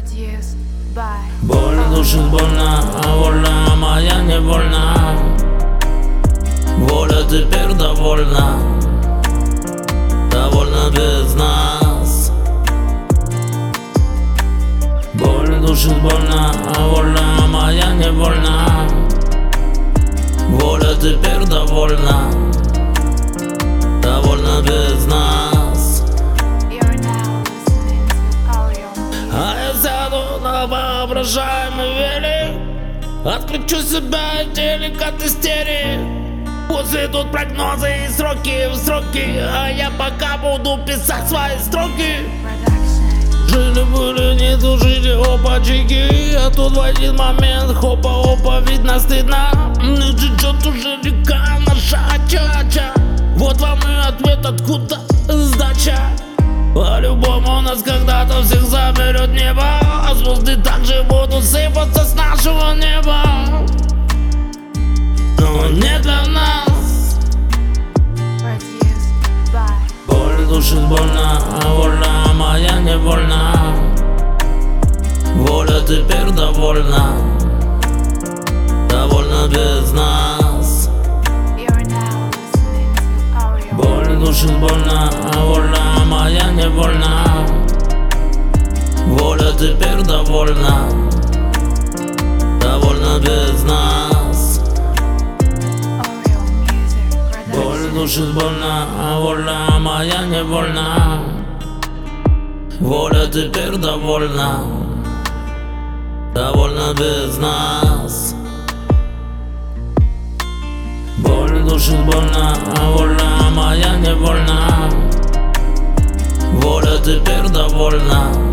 By Боль душит больно, а воля моя не вольна Воля теперь довольна. Довольна без нас. Боль душит больно, а воля моя не вольна Воля теперь Довольна воображаемый велик Отключу себя телек от истерии. Пусть идут прогнозы и сроки в сроки. А я пока буду писать свои строки. Жили-были, не тужили, опачики А тут в один момент, хопа-опа, видно стыдно. Ну чё уже река наша чача Вот вам и ответ, откуда сдача. По-любому нас когда-то всех заберет небо звезды также будут сыпаться с нашего неба. Но не для нас. Боль душит больно, а воля моя не вольна Воля теперь довольна. Довольна без нас. Боль душит больно, а воля моя не вольна Воля теперь довольна Довольна без нас. Боль душит больно, а воля моя не вольна Воля теперь довольна. Довольна без нас. Боль душит больно, а воля моя не вольна Воля теперь довольна